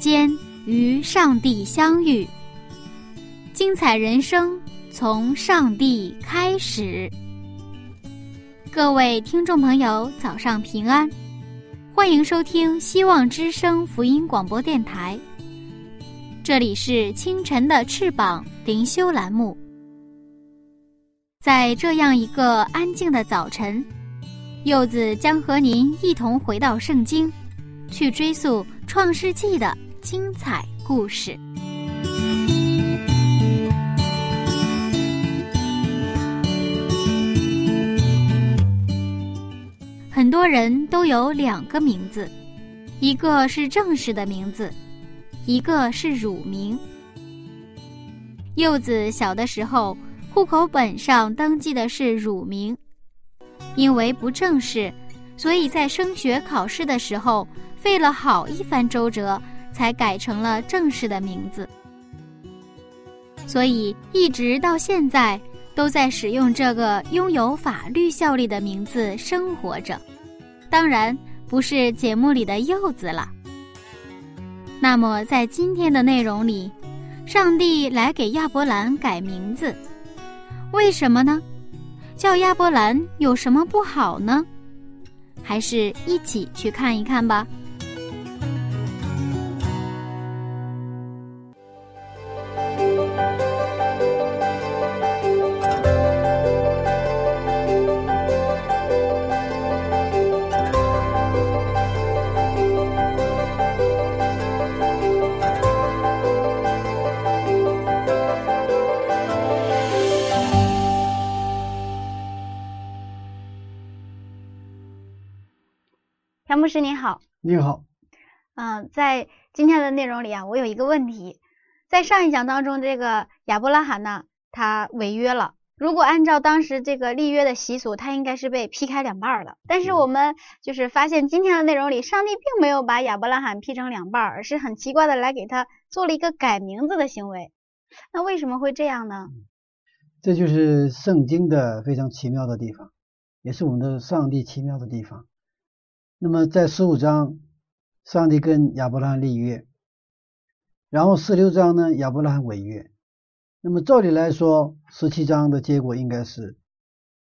间与上帝相遇，精彩人生从上帝开始。各位听众朋友，早上平安，欢迎收听希望之声福音广播电台。这里是清晨的翅膀灵修栏目。在这样一个安静的早晨，柚子将和您一同回到圣经，去追溯。创世纪的精彩故事。很多人都有两个名字，一个是正式的名字，一个是乳名。柚子小的时候，户口本上登记的是乳名，因为不正式，所以在升学考试的时候。费了好一番周折，才改成了正式的名字，所以一直到现在都在使用这个拥有法律效力的名字生活着。当然不是节目里的柚子了。那么在今天的内容里，上帝来给亚伯兰改名字，为什么呢？叫亚伯兰有什么不好呢？还是一起去看一看吧。牧师您好，你好，嗯，在今天的内容里啊，我有一个问题，在上一讲当中，这个亚伯拉罕呢，他违约了。如果按照当时这个立约的习俗，他应该是被劈开两半的。但是我们就是发现今天的内容里，上帝并没有把亚伯拉罕劈成两半，而是很奇怪的来给他做了一个改名字的行为。那为什么会这样呢？这就是圣经的非常奇妙的地方，也是我们的上帝奇妙的地方。那么在十五章，上帝跟亚伯拉罕立约，然后十六章呢，亚伯拉罕违约。那么照理来说，十七章的结果应该是，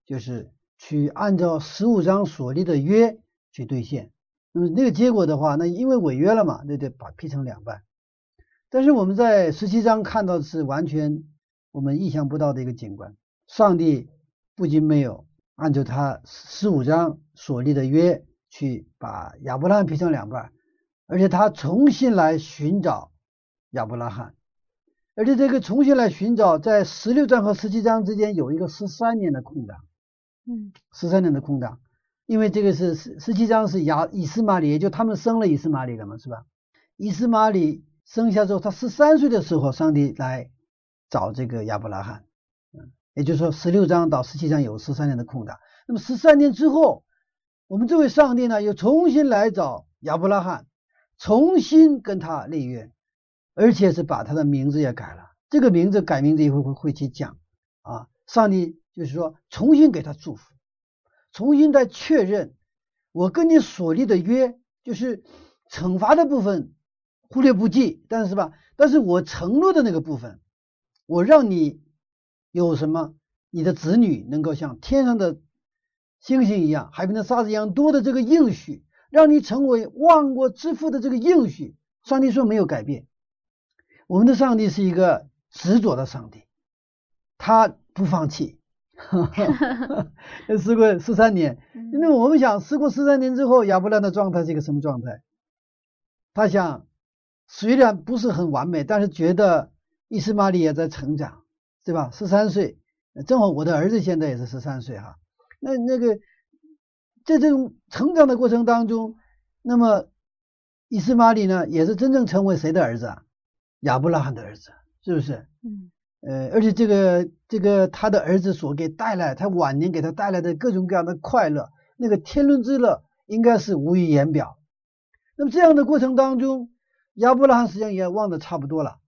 就是去按照十五章所立的约去兑现。那么那个结果的话，那因为违约了嘛，那得把劈成两半。但是我们在十七章看到的是完全我们意想不到的一个景观：上帝不仅没有按照他十五章所立的约。去把亚伯拉罕劈成两半，而且他重新来寻找亚伯拉罕，而且这个重新来寻找，在十六章和十七章之间有一个十三年的空档，嗯，十三年的空档，因为这个是十十七章是亚以斯玛里，也就他们生了以斯玛里了嘛，是吧？以斯玛里生下之后，他十三岁的时候，上帝来找这个亚伯拉罕，嗯，也就是说十六章到十七章有十三年的空档，那么十三年之后。我们这位上帝呢，又重新来找亚伯拉罕，重新跟他立约，而且是把他的名字也改了。这个名字改名字一会儿会会去讲啊。上帝就是说，重新给他祝福，重新再确认我跟你所立的约，就是惩罚的部分忽略不计，但是吧，但是我承诺的那个部分，我让你有什么，你的子女能够像天上的。星星一样，海边的沙子一样多的这个应许，让你成为万国之父的这个应许，上帝说没有改变。我们的上帝是一个执着的上帝，他不放弃。时过十三年，因为我们想，时过十三年之后，亚伯兰的状态是一个什么状态？他想，虽然不是很完美，但是觉得伊斯玛利也在成长，对吧？十三岁。正好我的儿子现在也是十三岁哈。那那个在这种成长的过程当中，那么以斯玛利呢，也是真正成为谁的儿子啊？亚伯拉罕的儿子，是不是？嗯呃，而且这个这个他的儿子所给带来，他晚年给他带来的各种各样的快乐，那个天伦之乐，应该是无以言表。那么这样的过程当中，亚伯拉罕实际上也忘得差不多了，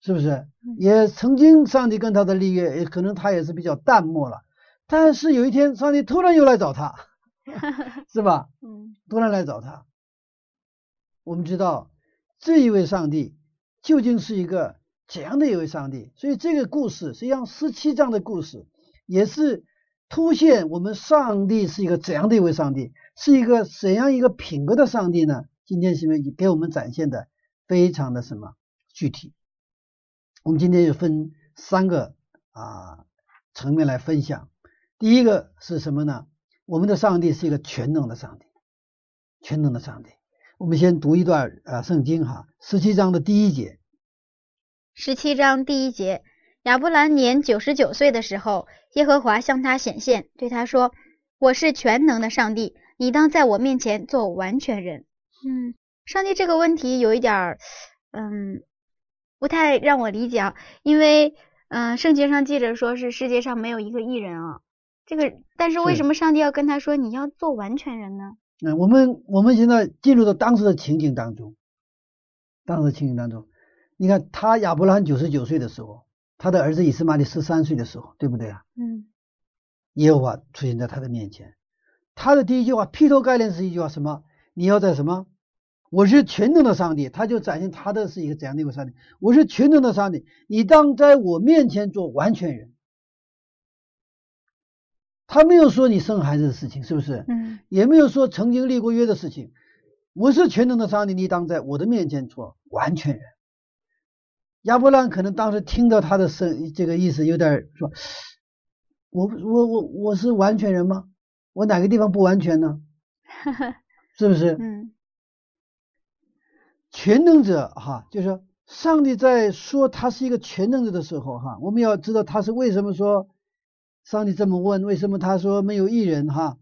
是不是？也曾经上帝跟他的立约，也可能他也是比较淡漠了。但是有一天，上帝突然又来找他，是吧？嗯突然来找他。我们知道这一位上帝究竟是一个怎样的一位上帝？所以这个故事实际上十七章的故事也是凸显我们上帝是一个怎样的一位上帝，是一个怎样一个品格的上帝呢？今天是不是给我们展现的非常的什么具体？我们今天就分三个啊层面来分享。第一个是什么呢？我们的上帝是一个全能的上帝，全能的上帝。我们先读一段啊圣经哈，十七章的第一节。十七章第一节，亚伯兰年九十九岁的时候，耶和华向他显现，对他说：“我是全能的上帝，你当在我面前做完全人。”嗯，上帝这个问题有一点儿，嗯，不太让我理解啊，因为嗯、圣经上记着说是世界上没有一个艺人啊，这个，但是为什么上帝要跟他说你要做完全人呢？那我们我们现在进入到当时的情景当中，当时的情景当中，你看他亚伯拉罕九十九岁的时候，他的儿子以斯玛利十三岁的时候，对不对啊？嗯耶和华出现在他的面前，他的第一句话劈头盖脸是一句话什么？你要在什么？我是全能的上帝，他就展现他的是一个怎样的一个上帝？我是全能的上帝，你当在我面前做完全人。他没有说你生孩子的事情，是不是？嗯也没有说曾经立过约的事情。我是全能的上帝，你当在我的面前做完全人。亚伯兰可能当时听到他的声，这个意思有点说，我我我我是完全人吗？我哪个地方不完全呢？是不是？嗯全能者哈，就是说上帝在说他是一个全能者的时候哈，我们要知道他是为什么说上帝这么问，为什么他说没有一人哈？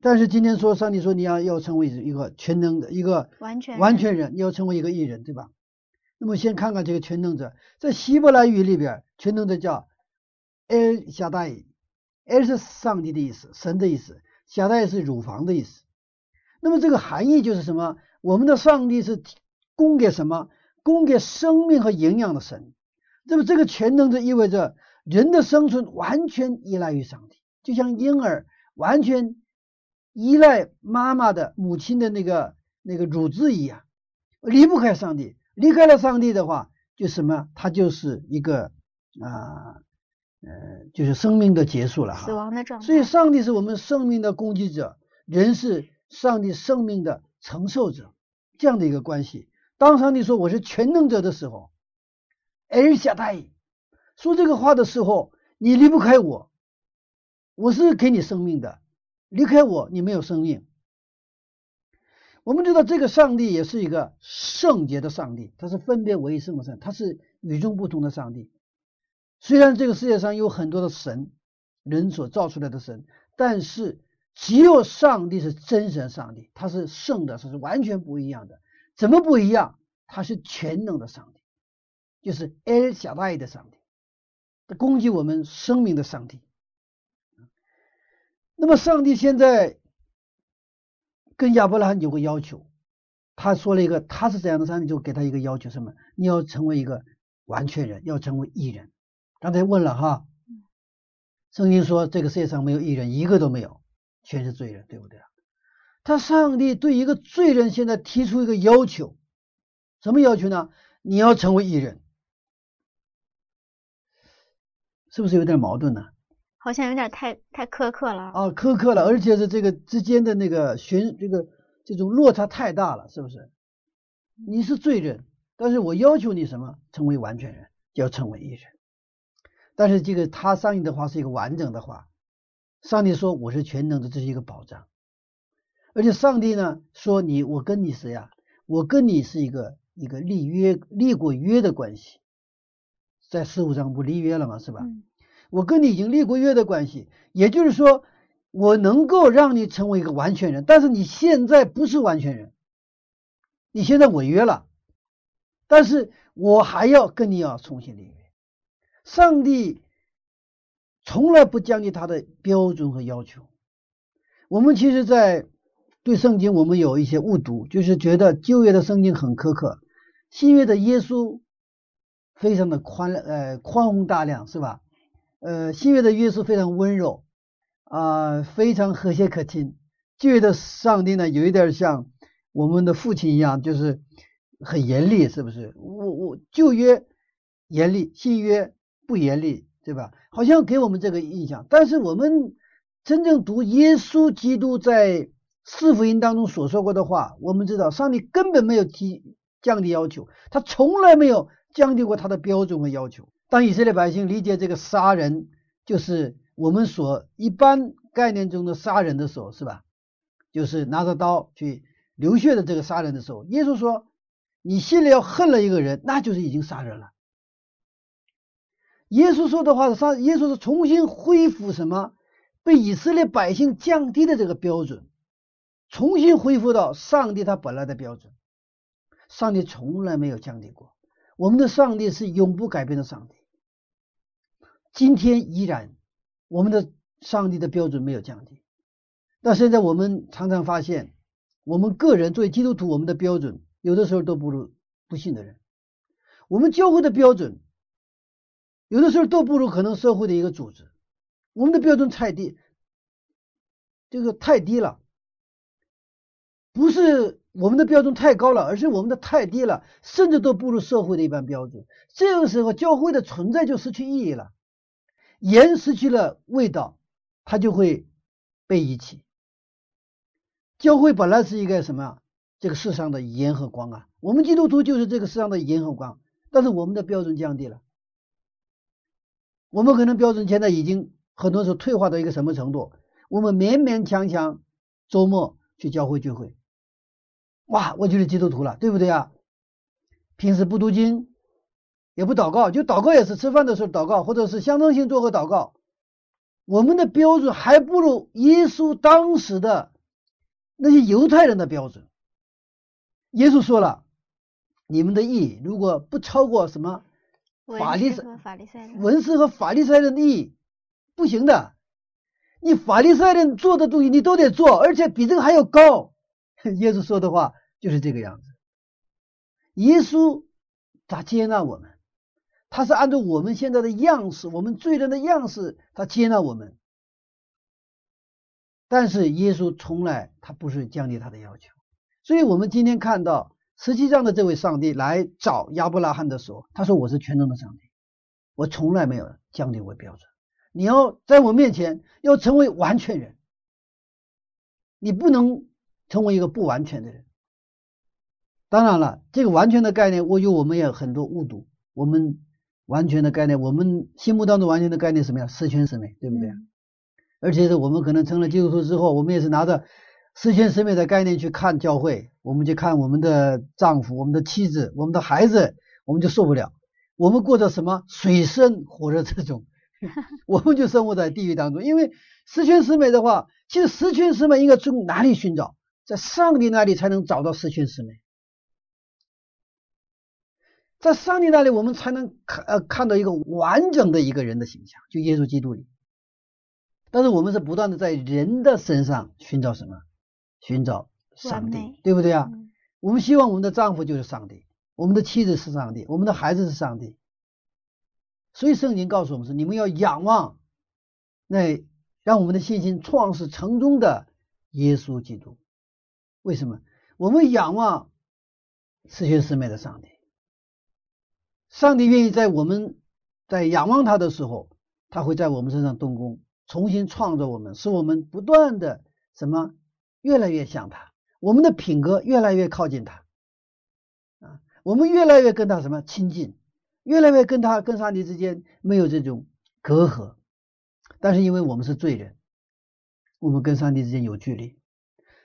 但是今天说上帝说你要要成为一个全能的一个完全人完全人，你要成为一个艺人，对吧？那么先看看这个全能者，在希伯来语里边，全能者叫 El 夏大伊，El 是上帝的意思，神的意思，夏大伊是乳房的意思。那么这个含义就是什么？我们的上帝是供给什么？供给生命和营养的神。那么这个全能者意味着人的生存完全依赖于上帝，就像婴儿完全依赖妈妈的母亲的那个那个乳汁一样，离不开上帝。离开了上帝的话，就什么？他就是一个啊呃就是生命的结束了哈。死亡的状态。所以，上帝是我们生命的攻击者，人是上帝生命的承受者，这样的一个关系。当上帝说我是全能者的时候，而下大意说这个话的时候，你离不开我，我是给你生命的，离开我你没有生命。我们知道这个上帝也是一个圣洁的上帝，他是分别为圣的神，他是与众不同的上帝。虽然这个世界上有很多的神，人所造出来的神，但是只有上帝是真神上帝，他是圣的，他是完全不一样的。怎么不一样？他是全能的上帝，就是 El 小大的上帝，攻击我们生命的上帝。那么上帝现在跟亚伯拉罕有个要求，他说了一个他是怎样的上帝，就给他一个要求，什么？你要成为一个完全人，要成为义人。刚才问了哈，圣经说这个世界上没有义人，一个都没有，全是罪人，对不对啊？他上帝对一个罪人现在提出一个要求，什么要求呢？你要成为义人，是不是有点矛盾呢？好像有点太太苛刻了。啊，苛刻了，而且是这个之间的那个悬这个这种落差太大了，是不是？你是罪人，但是我要求你什么？成为完全人，就要成为一人。但是这个他上帝的话是一个完整的话，上帝说我是全能的，这是一个保障。而且上帝呢说你我跟你谁呀、我跟你是一个一个立约立过约的关系，在十五章不立约了嘛，是吧？嗯我跟你已经立过约的关系，也就是说，我能够让你成为一个完全人，但是你现在不是完全人，你现在违约了，但是我还要跟你要重新立约。上帝从来不降低他的标准和要求。我们其实，在对圣经我们有一些误读，就是觉得旧约的圣经很苛刻，新约的耶稣非常的宽呃宽宏大量，是吧？呃，新约的耶稣非常温柔啊，非常和谐可亲。旧约的上帝呢，有一点像我们的父亲一样，就是很严厉，是不是？我我旧约严厉，新约不严厉，对吧？好像给我们这个印象，但是我们真正读耶稣基督在四福音当中所说过的话，我们知道上帝根本没有提降低要求，他从来没有降低过他的标准和要求。当以色列百姓理解这个杀人就是我们所一般概念中的杀人的时候，是吧？就是拿着刀去流血的这个杀人的时候，耶稣说：“你心里要恨了一个人，那就是已经杀人了。”耶稣说的话是杀，耶稣是重新恢复什么被以色列百姓降低的这个标准。重新恢复到上帝他本来的标准，上帝从来没有降低过。我们的上帝是永不改变的上帝，今天依然我们的上帝的标准没有降低。但现在我们常常发现，我们个人作为基督徒，我们的标准有的时候都不如不信的人。我们教会的标准有的时候都不如可能社会的一个组织。我们的标准太低，这个太低了。不是我们的标准太高了，而是我们的太低了，甚至都不如社会的一般标准。这个时候，教会的存在就失去意义了，盐失去了味道，它就会被遗弃。教会本来是一个什么？这个世上的盐和光啊，我们基督徒就是这个世上的盐和光，但是我们的标准降低了，我们可能标准现在已经很多时候退化到一个什么程度？我们勉勉强强周末去教会聚会。哇，我就是基督徒了，对不对啊？平时不读经，也不祷告，就祷告也是吃饭的时候祷告，或者是象征性做个祷告。我们的标准还不如耶稣当时的那些犹太人的标准。耶稣说了，你们的义如果不超过什么法利赛文士和法利赛人的义，不行的。你法利赛人做的东西，你都得做，而且比这个还要高。耶稣说的话。就是这个样子，耶稣他接纳我们，他是按照我们现在的样式，我们罪人的样式，他接纳我们。但是耶稣从来他不是降低他的要求，所以我们今天看到实际上的这位上帝来找亚伯拉罕的时候，他说我是全能的上帝，我从来没有降低过标准。你要在我面前要成为完全人，你不能成为一个不完全的人。当然了，这个完全的概念，我有我们也很多误读。我们完全的概念，我们心目当中完全的概念什么呀？十全十美，对不对？而且是我们可能成了基督徒之后，我们也是拿着十全十美的概念去看教会，我们去看我们的丈夫、我们的妻子、我们的孩子，我们就受不了。我们过着什么水深火热这种，我们就生活在地狱当中。因为十全十美的话，其实十全十美应该从哪里寻找？在上帝那里才能找到十全十美。在上帝那里，我们才能看呃看到一个完整的一个人的形象，就耶稣基督里。但是我们是不断的在人的身上寻找什么？寻找上帝，对不对啊？我们希望我们的丈夫就是上帝，我们的妻子是上帝，我们的孩子是上帝。所以圣经告诉我们是：你们要仰望那让我们的信心创始成终的耶稣基督。为什么？我们仰望四全四美的上帝。上帝愿意在我们在仰望他的时候，他会在我们身上动工，重新创造我们，使我们不断的什么？越来越像他，我们的品格越来越靠近他。啊，我们越来越跟他什么？亲近，越来越跟他跟上帝之间没有这种隔阂，但是因为我们是罪人，我们跟上帝之间有距离，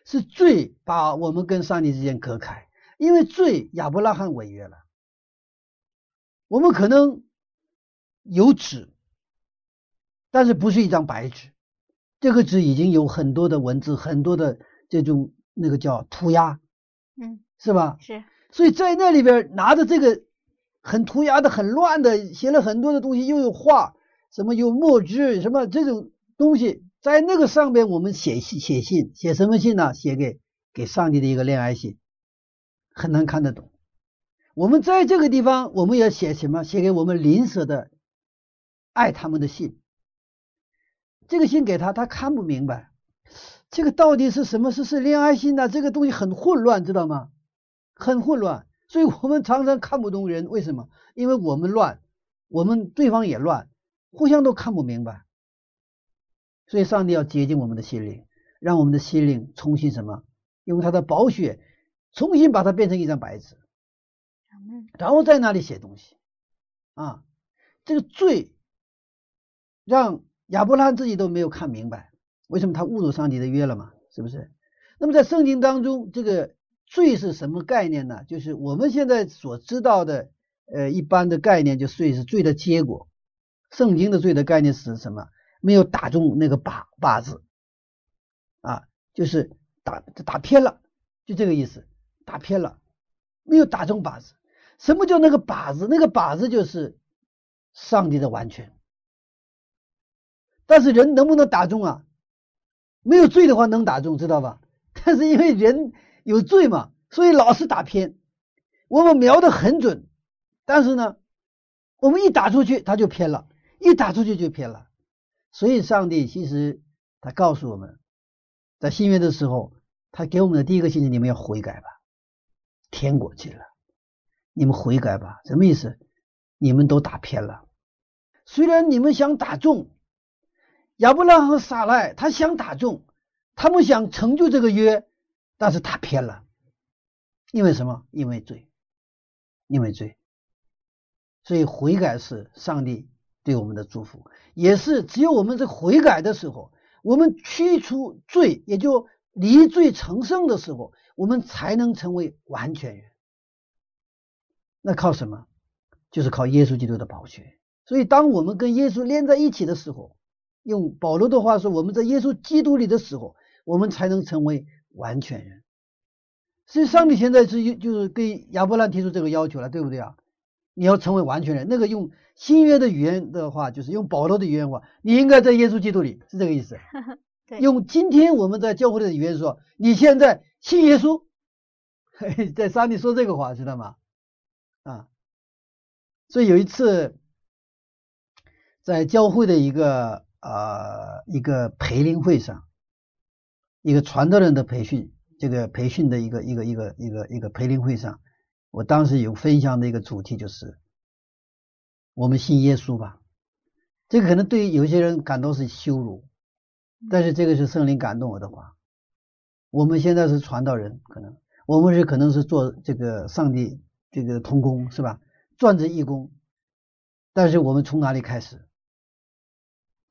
是罪把我们跟上帝之间隔开，因为罪亚伯拉罕违约了。我们可能有纸，但是不是一张白纸，这个纸已经有很多的文字，很多的这种那个叫涂鸦，嗯，是吧？是，所以在那里边拿着这个很涂鸦的、很乱的，写了很多的东西，又有画，什么有墨汁，什么这种东西，在那个上边我们写信，写信，写什么信呢？写给给上帝的一个恋爱信，很难看得懂。我们在这个地方，我们要写什么？写给我们邻舍的爱他们的信。这个信给他，他看不明白，这个到底是什么？是是恋爱信呢？这个东西很混乱，知道吗？很混乱，所以我们常常看不懂人。为什么？因为我们乱，我们对方也乱，互相都看不明白。所以上帝要洁净我们的心灵，让我们的心灵重新什么？用他的宝血重新把它变成一张白纸。然后在那里写东西啊，这个罪让亚伯拉罕自己都没有看明白，为什么他侮辱上帝的约了嘛？是不是？那么在圣经当中，这个罪是什么概念呢？就是我们现在所知道的，呃，一般的概念，就罪是罪的结果。圣经的罪的概念是什么？没有打中那个靶靶子啊，就是打打偏了，就这个意思，打偏了，没有打中靶子。什么叫那个靶子？那个靶子就是上帝的完全。但是人能不能打中啊？没有罪的话能打中，知道吧？但是因为人有罪嘛，所以老是打偏。我们瞄的很准，但是呢，我们一打出去他就偏了，一打出去就偏了。所以上帝其实他告诉我们，在新约的时候，他给我们的第一个信息：你们要悔改吧，天国去了。你们悔改吧，什么意思？你们都打偏了。虽然你们想打中亚伯拉罕和撒赖，他想打中，他们想成就这个约，但是打偏了。因为什么？因为罪，因为罪。所以悔改是上帝对我们的祝福，也是只有我们在悔改的时候，我们驱除罪，也就离罪成圣的时候，我们才能成为完全人。那靠什么？就是靠耶稣基督的宝血。所以，当我们跟耶稣连在一起的时候，用保罗的话说，我们在耶稣基督里的时候，我们才能成为完全人。所以，上帝现在是就是给亚伯兰提出这个要求了，对不对啊？你要成为完全人。那个用新约的语言的话，就是用保罗的语言话，你应该在耶稣基督里，是这个意思。用今天我们在教会的语言说，你现在信耶稣，在上帝说这个话，知道吗？啊，所以有一次，在教会的一个呃一个培灵会上，一个传道人的培训，这个培训的一个一个一个一个一个培灵会上，我当时有分享的一个主题就是，我们信耶稣吧。这个可能对有些人感到是羞辱，但是这个是圣灵感动我的话。我们现在是传道人，可能我们是可能是做这个上帝。这个通工是吧？转职义工，但是我们从哪里开始？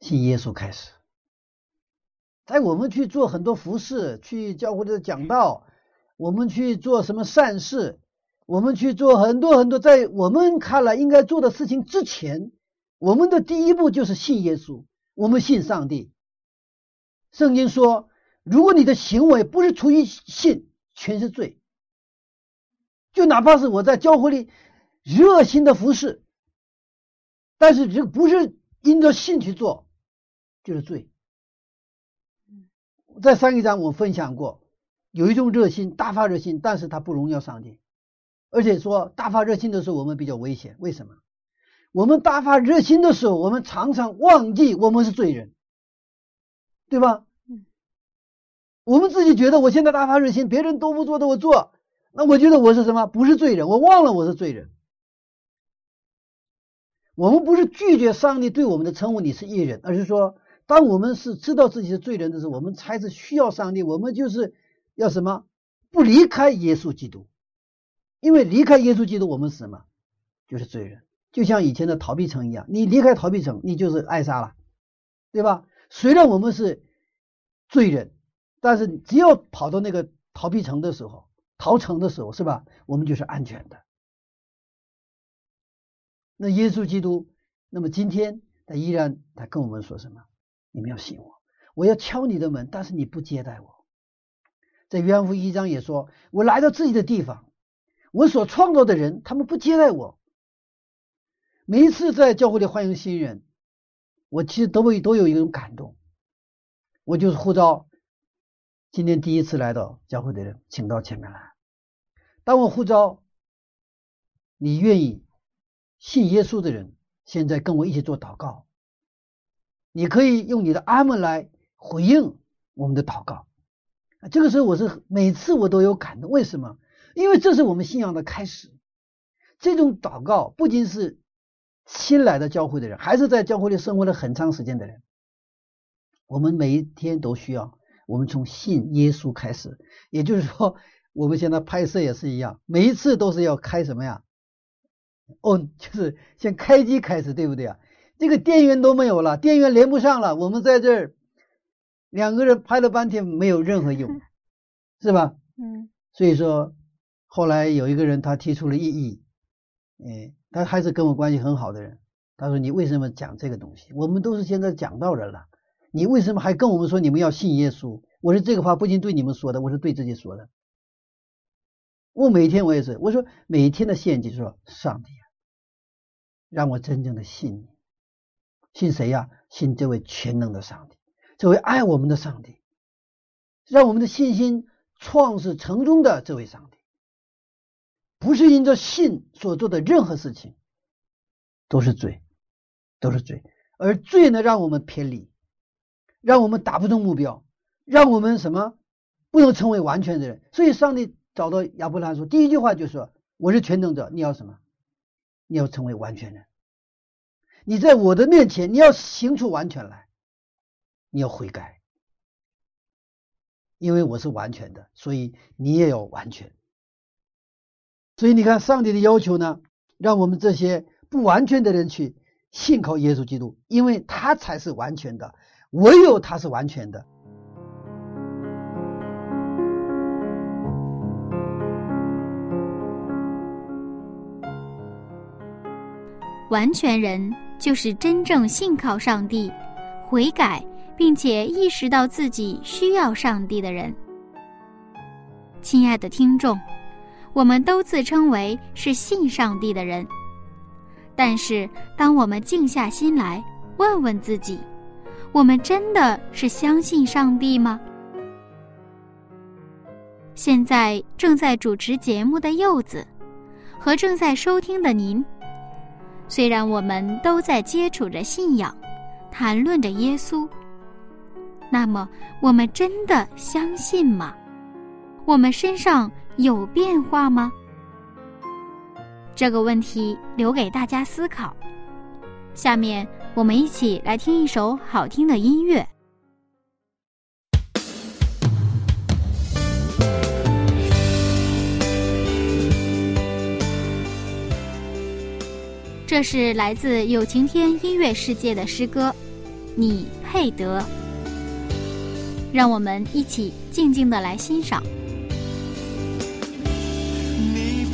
信耶稣开始。在我们去做很多服饰，去教会的讲道，我们去做什么善事，我们去做很多很多，在我们看来应该做的事情之前，我们的第一步就是信耶稣。我们信上帝。圣经说，如果你的行为不是出于信，全是罪。就哪怕是我在教会里热心的服侍，但是这不是因着信去做，就是罪。在上一章我分享过，有一种热心，大发热心，但是他不荣耀上帝，而且说大发热心的时候我们比较危险。为什么？我们大发热心的时候，我们常常忘记我们是罪人，对吧？我们自己觉得我现在大发热心，别人都不做的我做。那我觉得我是什么？不是罪人，我忘了我是罪人。我们不是拒绝上帝对我们的称呼，你是艺人，而是说，当我们是知道自己是罪人的时候，我们才是需要上帝。我们就是要什么？不离开耶稣基督，因为离开耶稣基督，我们是什么？就是罪人。就像以前的逃避城一样，你离开逃避城，你就是爱莎了，对吧？虽然我们是罪人，但是只要跑到那个逃避城的时候。逃城的时候是吧？我们就是安全的。那耶稣基督，那么今天他依然他跟我们说什么？你们要信我，我要敲你的门，但是你不接待我。在约翰福音一章也说，我来到自己的地方，我所创造的人，他们不接待我。每一次在教会里欢迎新人，我其实都会都有一种感动。我就是呼召今天第一次来到教会的人，请到前面来。当我呼召你愿意信耶稣的人，现在跟我一起做祷告。你可以用你的阿门来回应我们的祷告。这个时候我是每次我都有感动，为什么？因为这是我们信仰的开始。这种祷告不仅是新来的教会的人，还是在教会里生活了很长时间的人。我们每一天都需要，我们从信耶稣开始。也就是说，我们现在拍摄也是一样，每一次都是要开什么呀？哦，就是先开机开始，对不对啊？这个电源都没有了，电源连不上了，我们在这儿。两个人拍了半天没有任何用，是吧？嗯。所以说，后来有一个人他提出了异议，哎，他还是跟我关系很好的人。他说：“你为什么讲这个东西？我们都是现在讲道人了，你为什么还跟我们说你们要信耶稣？”我说这个话不仅对你们说的，我是对自己说的。我每天我也是，我说每天的献祭说上帝啊，让我真正的信你，信谁呀？信这位全能的上帝。这位爱我们的上帝，让我们的信心创始成终的这位上帝，不是因着信所做的任何事情都是罪，都是罪，而罪呢，让我们偏离，让我们达不到目标，让我们什么不能成为完全的人。所以，上帝找到亚伯拉罕说，第一句话就说：“我是全能者，你要什么？你要成为完全人。你在我的面前，你要行出完全来。”你要悔改，因为我是完全的，所以你也要完全。所以你看，上帝的要求呢，让我们这些不完全的人去信靠耶稣基督，因为他才是完全的，唯有他是完全的。完全人就是真正信靠上帝，悔改。并且意识到自己需要上帝的人，亲爱的听众，我们都自称为是信上帝的人，但是当我们静下心来问问自己，我们真的是相信上帝吗？现在正在主持节目的柚子和正在收听的您，虽然我们都在接触着信仰，谈论着耶稣。那么，我们真的相信吗？我们身上有变化吗？这个问题留给大家思考。下面，我们一起来听一首好听的音乐。这是来自有晴天音乐世界的诗歌，《你配得》。让我们一起静静的来欣赏。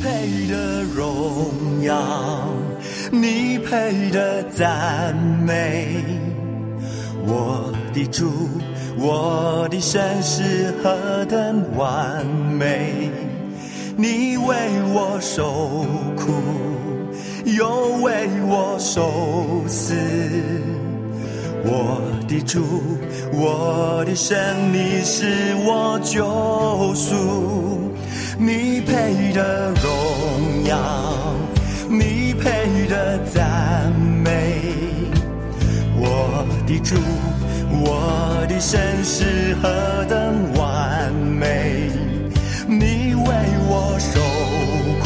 配的荣耀，你配的赞美，我的主，我的神是何等完美！你为我受苦，又为我受死。我的主，我的神，你是我救赎，你配得荣耀，你配得赞美。我的主，我的神是何等完美，你为我受苦，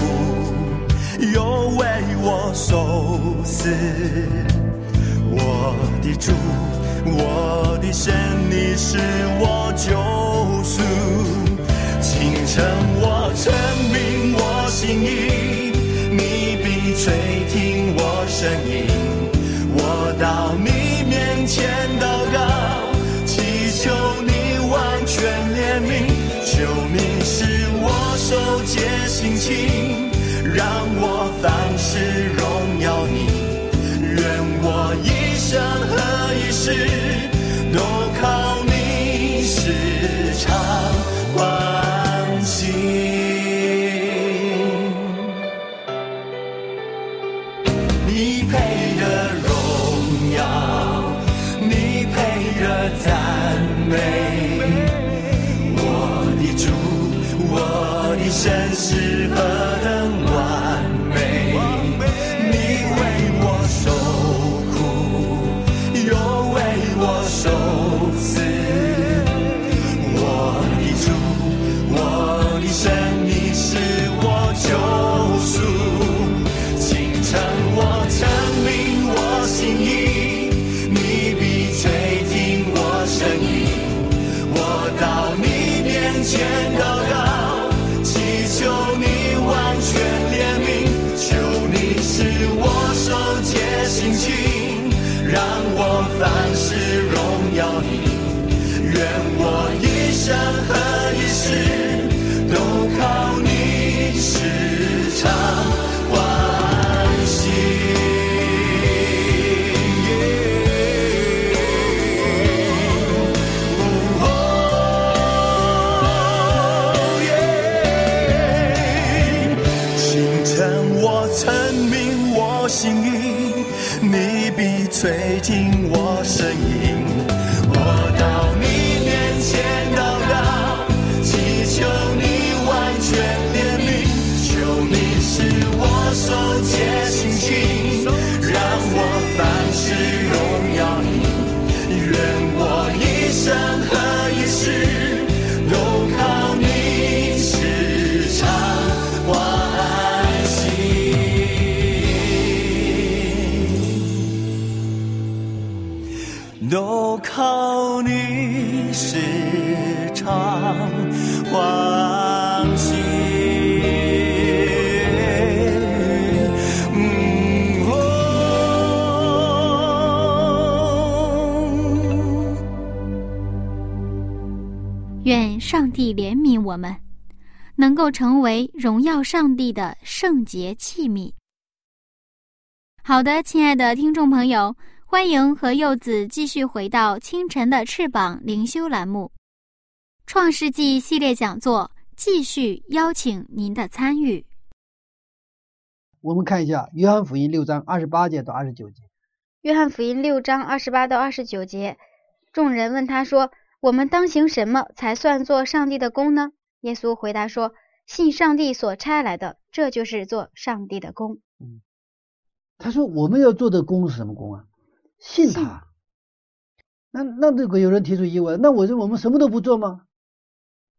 又为我受死。我的主，我的神，你是我救赎。清晨我证明我心意，你必垂听我声音。我到你面前祷告，祈求你完全怜悯，求你使我受戒心情，让我凡事荣耀你。愿我一生和一世我说愿我一生和一世都靠你时常欢喜。哦耶清晨我陈明我心意，你必垂听帝怜悯我们，能够成为荣耀上帝的圣洁器皿。好的，亲爱的听众朋友，欢迎和柚子继续回到清晨的翅膀灵修栏目，《创世纪》系列讲座，继续邀请您的参与。我们看一下《约翰福音》六章二十八节到二十九节。约翰福音六章二十八到二十九节，众人问他说：“我们当行什么才算做上帝的功呢？”耶稣回答说：“信上帝所差来的，这就是做上帝的工。他说我们要做的功是什么功啊？信信他。那那这个有人提出疑问，那我说我们什么都不做吗？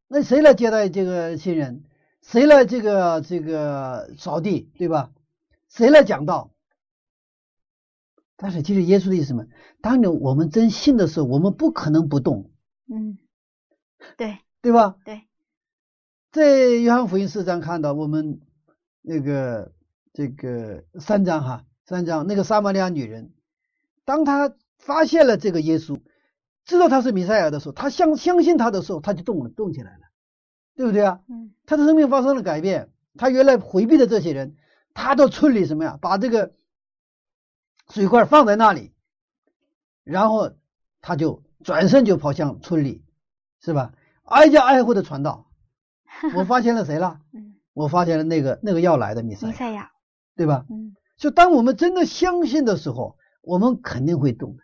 那谁来接待这个新人？谁来这个这个扫地，对吧？谁来讲道？但是其实耶稣的意思嘛，当你我们真信的时候，我们不可能不动，”嗯，对对吧？对，在约翰福音四章看到我们那个这个三章哈，三章那个撒玛利亚女人，当她发现了这个耶稣，知道他是弥赛亚的时候，她相相信他的时候，她就动了，动起来了，对不对啊？嗯她的生命发生了改变，她原来回避的这些人，她到村里什么呀，把这个水罐放在那里，然后她就转身就跑向村里，是吧？挨家挨户的传道。我发现了谁了？嗯，我发现了那个那个要来的弥赛亚，弥赛亚，对吧？嗯就当我们真的相信的时候，我们肯定会动的。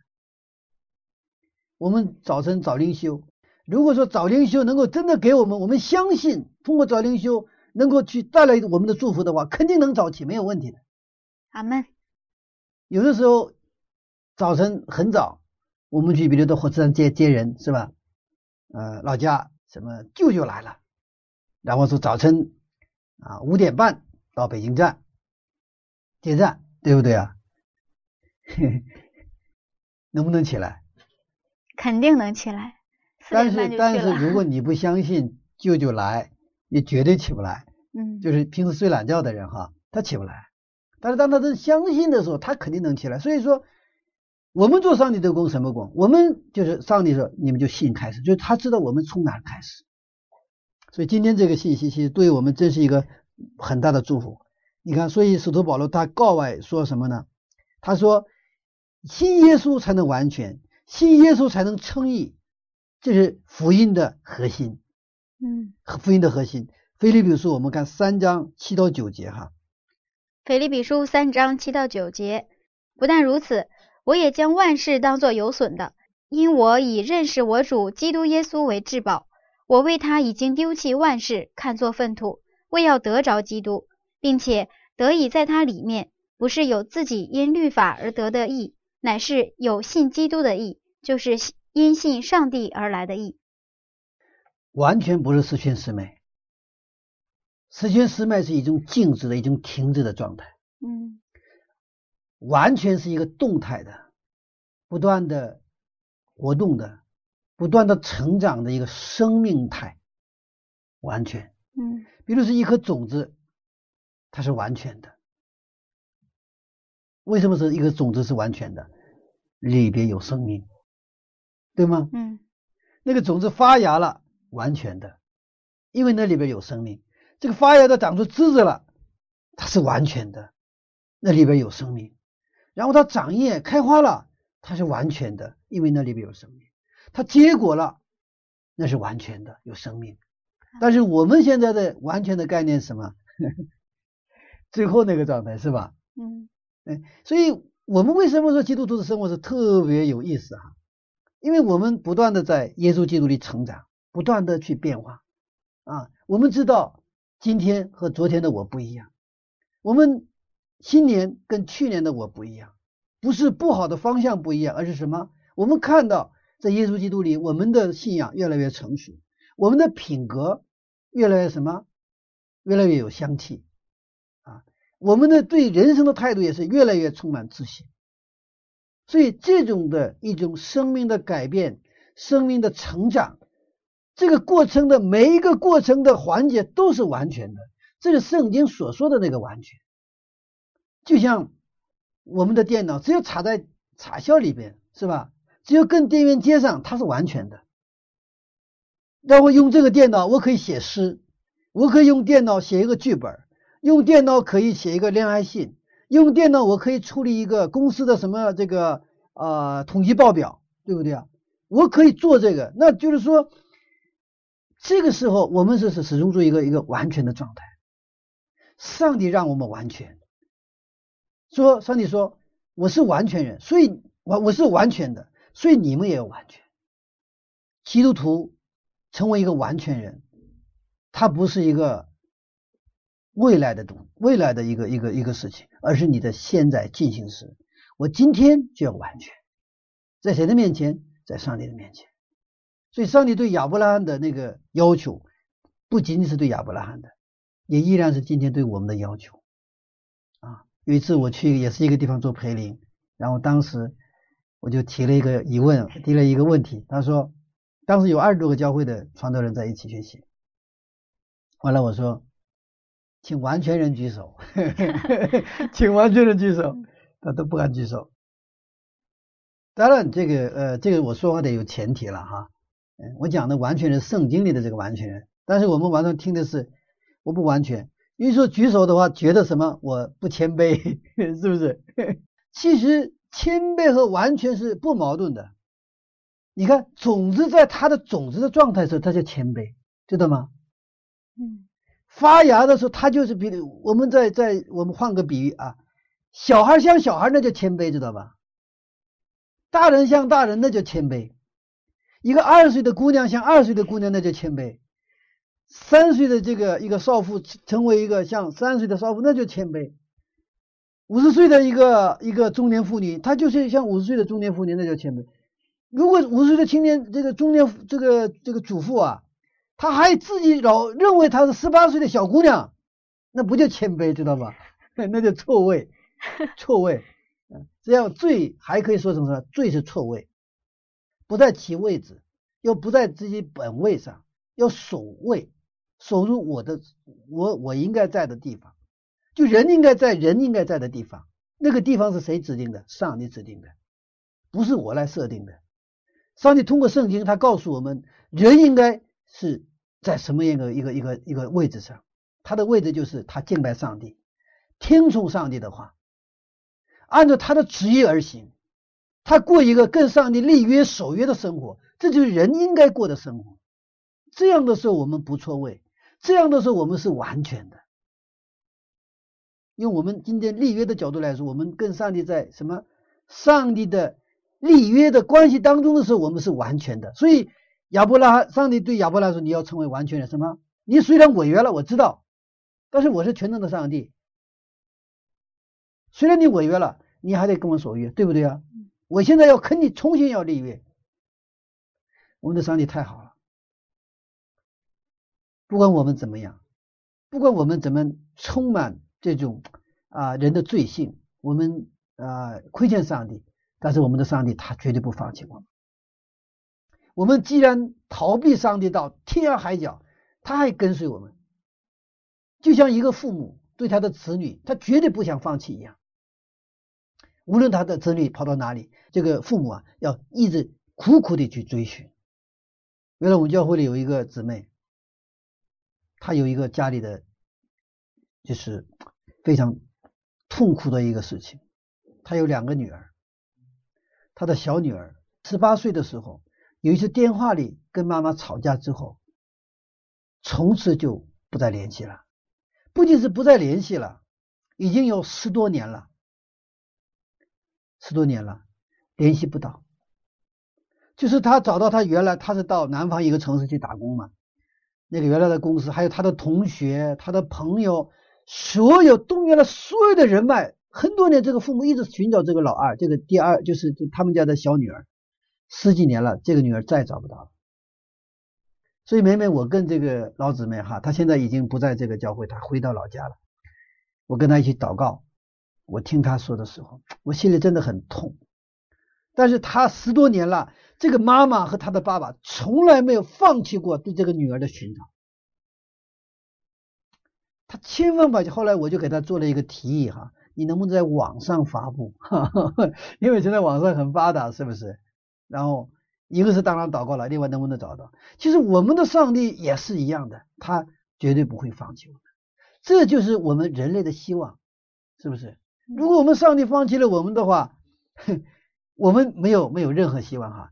我们早晨早灵修，如果说早灵修能够真的给我们，我们相信通过早灵修能够去带来我们的祝福的话，肯定能早起，没有问题的。阿门。有的时候早晨很早，我们去，比如到火车站接接人，是吧？呃，老家什么舅舅来了，然后说早晨啊五点半到北京站接站，对不对啊？能不能起来？肯定能起来。但是但。是如果你不相信舅舅来，你绝对起不来。嗯，就是平时睡懒觉的人哈，他起不来。但是当他真相信的时候，他肯定能起来。所以说，我们做上帝的工什么工？我们就是上帝说，你们就信开始，就是他知道我们从哪儿开始。所以今天这个信息其实对我们真是一个很大的祝福。你看，所以使徒保罗他告外说什么呢？他说，信耶稣才能完全，信耶稣才能称义，这是福音的核心。嗯福音的核心。腓利比书我们看三章七到九节哈，腓利比书三章七到九节。不但如此，我也将万事当作有损的，因我以认识我主基督耶稣为至宝。我为他已经丢弃万事，看作粪土，为要得着基督，并且得以在他里面，不是有自己因律法而得的义，乃是有信基督的义，就是因信上帝而来的义。完全不是十全十美，十全十美是一种静止的一种停滞的状态，嗯完全是一个动态的、不断的活动的、不断的成长的一个生命态，完全。嗯比如是一颗种子，它是完全的。为什么是一个种子是完全的？里边有生命，对吗？嗯那个种子发芽了，完全的，因为那里边有生命。这个发芽的长出枝子了，它是完全的，那里边有生命。然后它长叶开花了，它是完全的，因为那里边有生命。它结果了，那是完全的，有生命。但是我们现在的完全的概念是什么？最后那个状态是吧？嗯哎，所以我们为什么说基督徒的生活是特别有意思啊？因为我们不断的在耶稣基督里成长，不断的去变化啊。我们知道今天和昨天的我不一样，我们今年跟去年的我不一样，不是不好的方向不一样，而是什么？我们看到在耶稣基督里，我们的信仰越来越成熟，我们的品格越来越什么？越来越有香气啊！我们的对人生的态度也是越来越充满自信。所以，这种的一种生命的改变、生命的成长，这个过程的每一个过程的环节都是完全的，这是圣经所说的那个完全。就像我们的电脑，只有插在插销里边，是吧？只有跟电源接上，它是完全的。让我用这个电脑，我可以写诗，我可以用电脑写一个剧本，用电脑可以写一个恋爱信。用电脑我可以处理一个公司的什么这个呃统计报表，对不对啊？我可以做这个，那就是说，这个时候我们是是始终做一个一个完全的状态。上帝让我们完全，说上帝说我是完全人，所以我我是完全的，所以你们也要完全。基督徒成为一个完全人，他不是一个。未来的东，未来的一个一个一个事情，而是你的现在进行时。我今天就要完全，在谁的面前？在上帝的面前。所以，上帝对亚伯拉罕的那个要求，不仅仅是对亚伯拉罕的，也依然是今天对我们的要求。有一次我去也是一个地方做培灵，然后当时我就提了一个疑问，提了一个问题。他说，当时有二十多个教会的传道人在一起学习，完了我说。请完全人举手，请完全人举手，他都不敢举手。当然，这个呃，这个我说话得有前提了哈。嗯，我讲的完全人，圣经里的这个完全人，但是我们完全听的是我不完全。因为说举手的话，觉得什么我不谦卑，是不是？其实谦卑和完全是不矛盾的。你看，种子在它的种子的状态的时候，它叫谦卑，知道吗？嗯。发芽的时候，它就是比我们在在我们换个比喻啊，小孩像小孩，那叫谦卑，知道吧？大人像大人，那叫谦卑。一个二十岁的姑娘像二十岁的姑娘，那叫谦卑。三岁的这个一个少妇成为一个像三岁的少妇，那叫谦卑。五十岁的一个一个中年妇女，她就是像五十岁的中年妇女，那叫谦卑。如果五十岁的青年这个中年这个这个主妇啊。她还自己老认为她是十八岁的小姑娘，那不叫谦卑，知道吧？那叫错位，错位。这样罪还可以说什么？罪是错位，不在其位置，又不在自己本位上，要守位，守住我的我我应该在的地方。就人应该在人应该在的地方，那个地方是谁指定的？上帝指定的，不是我来设定的。上帝通过圣经，他告诉我们，人应该。是在什么样一个一个一个一个位置上？他的位置就是他敬拜上帝，听从上帝的话，按照他的旨意而行，他过一个跟上帝立约守约的生活，这就是人应该过的生活。这样的时候我们不错位，这样的时候我们是完全的。用我们今天立约的角度来说，我们跟上帝在什么？上帝的立约的关系当中的时候，我们是完全的。所以亚伯拉罕，上帝对亚伯拉说：“你要成为完全人。什么？你虽然违约了，我知道，但是我是全能的上帝。虽然你违约了，你还得跟我守约，对不对啊？我现在要跟你重新要立约。我们的上帝太好了，不管我们怎么样，不管我们怎么充满这种啊人的罪性，我们啊亏欠上帝，但是我们的上帝他绝对不放弃我们。我们既然逃避上帝到天涯海角，他还跟随我们，就像一个父母对他的子女，他绝对不想放弃一样。无论他的子女跑到哪里，这个父母啊要一直苦苦的去追寻。原来我们教会里有一个姊妹，他有一个家里的，就是非常痛苦的一个事情。他有两个女儿，他的小女儿十八岁的时候，有一次电话里跟妈妈吵架之后，从此就不再联系了。不仅是不再联系了，已经有十多年了。十多年了，联系不到。就是他找到他原来，他是到南方一个城市去打工嘛。那个原来的公司，还有他的同学、他的朋友，所有动员了所有的人脉。很多年，这个父母一直寻找这个老二，这个第二就是他们家的小女儿，十几年了，这个女儿再也找不到了。所以每每我跟这个老姊妹哈，她现在已经不在这个教会，她回到老家了。我跟她一起祷告。我听她说的时候，我心里真的很痛。但是她十多年了，这个妈妈和他的爸爸从来没有放弃过对这个女儿的寻找。他千方百计，后来我就给他做了一个提议哈，你能不能在网上发布？因为现在网上很发达，是不是？然后一个是当然祷告了，另外能不能找到？其实我们的上帝也是一样的，他绝对不会放弃我们。这就是我们人类的希望，是不是？如果我们上帝放弃了我们的话，我们没有没有任何希望哈。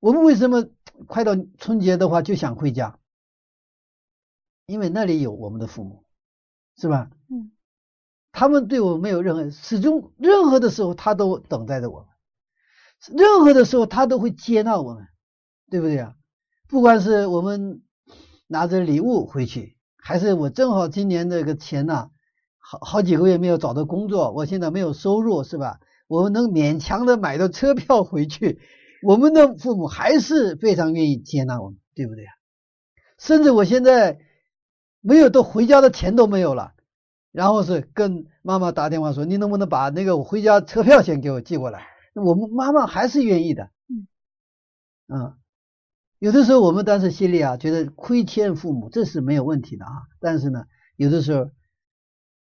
我们为什么快到春节的话就想回家？因为那里有我们的父母，是吧？嗯。他们对我们没有任何，始终任何的时候他都等待着我们，任何的时候他都会接纳我们，对不对啊？不管是我们拿着礼物回去，还是我正好今年这个钱呐。好好几个月没有找到工作，我现在没有收入，是吧？我们能勉强的买到车票回去，我们的父母还是非常愿意接纳我们，对不对啊？甚至我现在没有都回家的钱都没有了，然后是跟妈妈打电话说，你能不能把那个我回家车票钱给我寄过来？我们妈妈还是愿意的，嗯，嗯，有的时候我们当时心里啊觉得亏欠父母，这是没有问题的啊，但是呢，有的时候。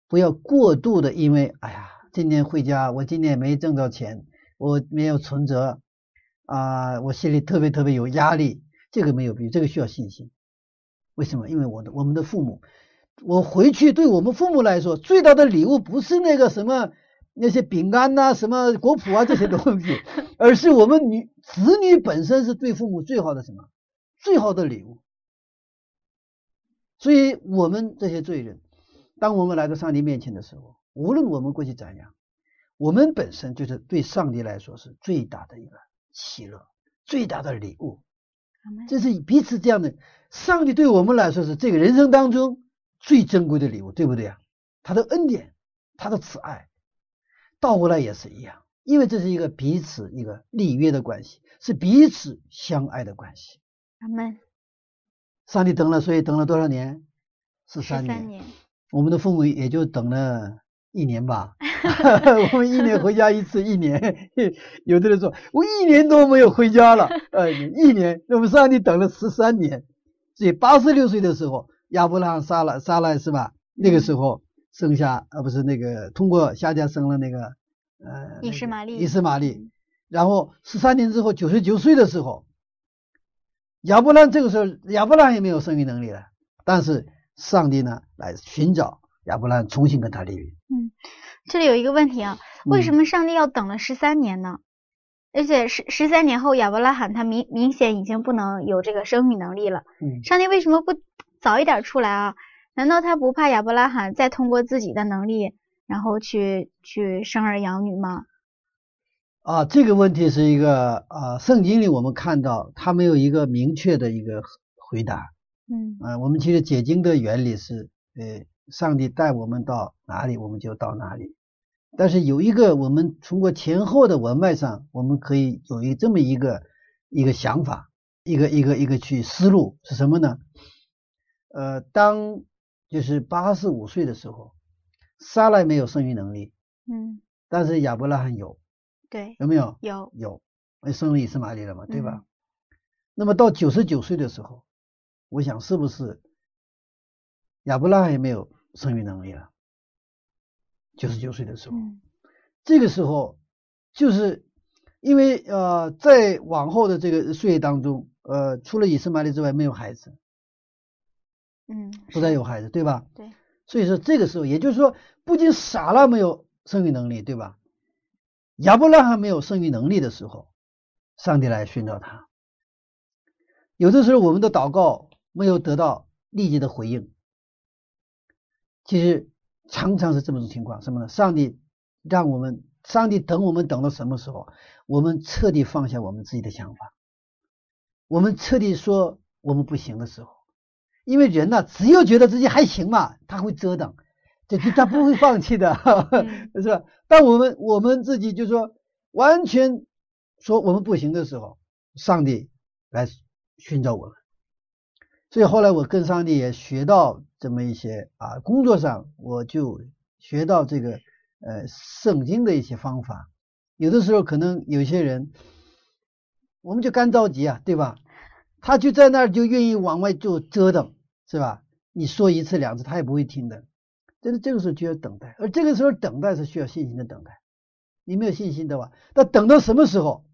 不要过度的，因为哎呀，今年回家，我今年没挣到钱，我没有存折啊，我心里特别特别有压力。这个没有必要，这个需要信心。为什么？因为我的我们的父母，我回去对我们父母来说，最大的礼物不是那个什么那些饼干呐、什么果脯啊这些东西，而是我们女子女本身是对父母最好的什么最好的礼物。所以，我们这些罪人。当我们来到上帝面前的时候，无论我们过去怎样，我们本身就是对上帝来说是最大的一个喜乐，最大的礼物。这是彼此这样的，上帝对我们来说是这个人生当中最珍贵的礼物，对不对啊？他的恩典，他的慈爱，倒过来也是一样，因为这是一个彼此一个立约的关系，是彼此相爱的关系。阿门。上帝等了，所以等了多少年？十三年。我们的父母也就等了一年吧，我们一年回家一次，一年。有的人说我一年都没有回家了，呃，一年，那么上帝等了十三年，所以八十六岁的时候，亚伯拉罕杀了杀了是吧？那个时候生下，呃，不是那个通过夏家生了那个呃，伊斯玛利，伊斯玛利。然后十三年之后，九十九岁的时候，亚伯拉罕这个时候亚伯拉罕也没有生育能力了，但是。上帝呢，来寻找亚伯拉罕，重新跟他立约。嗯，这里有一个问题啊，为什么上帝要等了十三年呢？而且十十三年后，亚伯拉罕他明明显已经不能有这个生育能力了。嗯，上帝为什么不早一点出来啊？难道他不怕亚伯拉罕再通过自己的能力，然后去去生儿养女吗？啊，这个问题是一个啊，圣经里我们看到他没有一个明确的一个回答。嗯啊，我们其实解经的原理是，呃，上帝带我们到哪里，我们就到哪里。但是有一个，我们通过前后的文脉上，我们可以有一这么一个一个想法，一个一个一个去思路是什么呢？呃，当就是八十五岁的时候，撒来没有生育能力，嗯，但是亚伯拉罕有，对，有没有？有，有，那生了以斯玛利了嘛，对吧？嗯那么到九十九岁的时候，我想是不是亚伯拉罕也没有生育能力了？九十九岁的时候，嗯这个时候就是因为呃，在往后的这个岁月当中，呃，除了以斯玛利之外没有孩子，嗯，不再有孩子，对吧？对，所以说这个时候，也就是说，不仅撒拉没有生育能力，对吧？亚伯拉罕没有生育能力的时候，上帝来寻找他。有的时候我们的祷告没有得到立即的回应，其实常常是这么种情况。什么呢？上帝让我们，上帝等我们等到什么时候？我们彻底放下我们自己的想法，我们彻底说我们不行的时候。因为人呢、只有觉得自己还行嘛，他会折腾，这就他不会放弃的，嗯 是吧？当我们我们自己就说完全说我们不行的时候，上帝来寻找我们。所以后来我跟上帝也学到这么一些啊，工作上我就学到这个呃圣经的一些方法。有的时候可能有些人，我们就干着急啊，对吧？他就在那儿就愿意往外就折腾，是吧？你说一次两次，他也不会听的。真的，这个时候就要等待，而这个时候等待是需要信心的等待。你没有信心的话，那等到什么时候，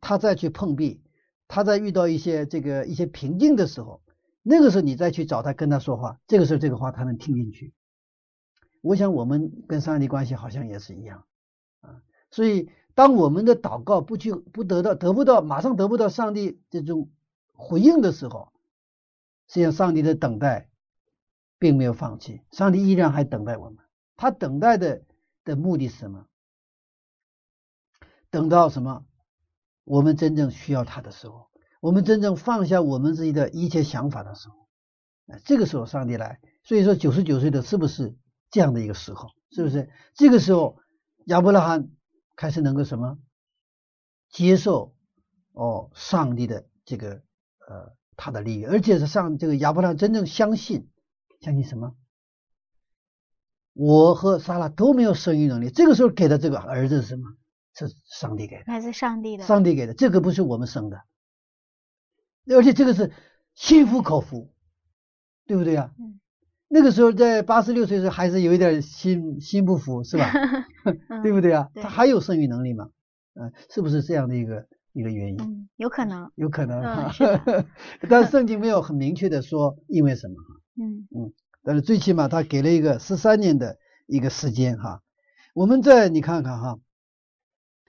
他再去碰壁，他在遇到一些这个一些瓶颈的时候，那个时候你再去找他跟他说话，这个时候这个话他能听进去。我想我们跟上帝关系好像也是一样啊，所以当我们的祷告不去不得到得不到马上得不到上帝这种回应的时候，实际上上帝的等待并没有放弃，上帝依然还等待我们。他等待的的目的是什么？等到什么？我们真正需要他的时候，我们真正放下我们自己的一切想法的时候，哎这个时候上帝来。所以说，九十九岁的是不是这样的一个时候？是不是这个时候亚伯拉罕开始能够什么接受哦上帝的这个呃他的利益，而且是上这个亚伯拉罕真正相信相信什么？我和撒拉都没有生育能力，这个时候给的这个儿子是什么？是上帝给的。来自上帝的，上帝给的，这个不是我们生的，而且这个是心服口服，对不对啊、嗯那个时候在八十六岁时还是有一点心心不服，是吧？嗯对不对啊、对他还有生育能力吗？嗯、是不是这样的一个一个原因？嗯，有可能，有可能嗯哈是，但是圣经没有很明确的说因为什么，嗯但是最起码他给了一个十三年的一个时间哈。我们在你看看哈，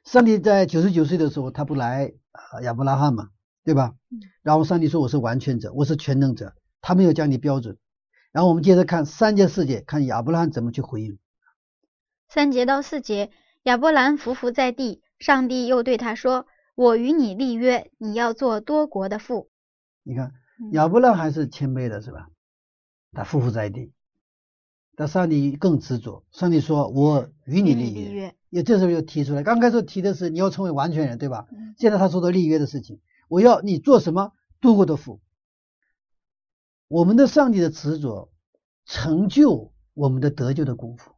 上帝在九十九岁的时候，他不来啊亚伯拉罕嘛，对吧嗯？然后上帝说我是完全者，我是全能者，他没有降低标准。然后我们接着看三节四节，看亚伯拉罕怎么去回应。三节到四节，亚伯兰伏伏在地，上帝又对他说：“我与你立约，你要做多国的父。你看嗯亚伯拉罕还是谦卑的，是吧？他匍匐在地，但上帝更执着。上帝说：“我与你与你立约。也这时候又提出来，刚开始提的是你要成为完全人，对吧？嗯现在他说的立约的事情，我要你做什么？多过的福。我们的上帝的执着，成就我们的得救的功夫。